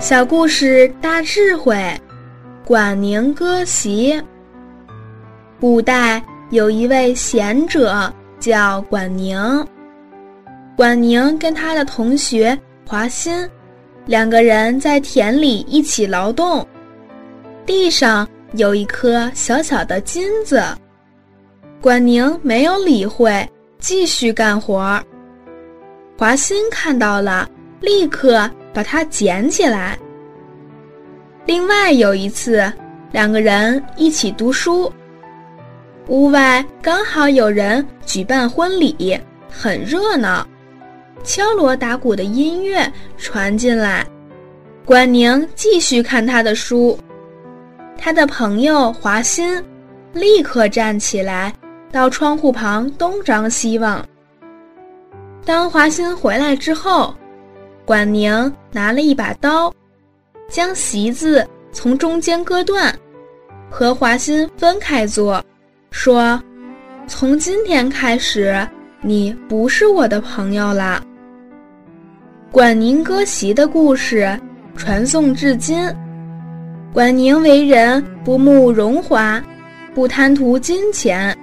小故事大智慧，管宁割席。古代有一位贤者叫管宁，管宁跟他的同学华歆，两个人在田里一起劳动，地上有一颗小小的金子，管宁没有理会，继续干活儿。华歆看到了，立刻。把它捡起来。另外有一次，两个人一起读书，屋外刚好有人举办婚礼，很热闹，敲锣打鼓的音乐传进来。管宁继续看他的书，他的朋友华歆立刻站起来，到窗户旁东张西望。当华歆回来之后。管宁拿了一把刀，将席子从中间割断，和华歆分开坐，说：“从今天开始，你不是我的朋友了。”管宁割席的故事传颂至今。管宁为人不慕荣华，不贪图金钱，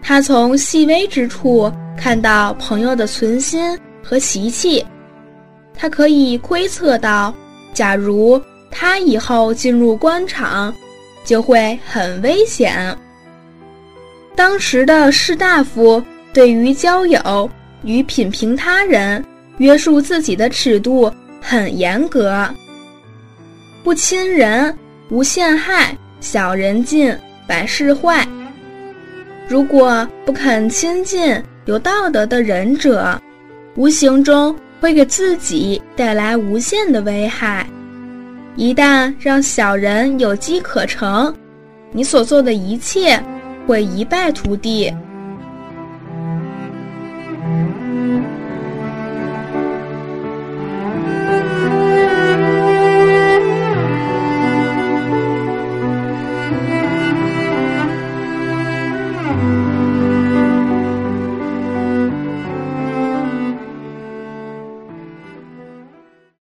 他从细微之处看到朋友的存心和习气。他可以窥测到，假如他以后进入官场，就会很危险。当时的士大夫对于交友与品评他人、约束自己的尺度很严格，不亲人，无陷害，小人近，百事坏。如果不肯亲近有道德的仁者，无形中。会给自己带来无限的危害。一旦让小人有机可乘，你所做的一切会一败涂地。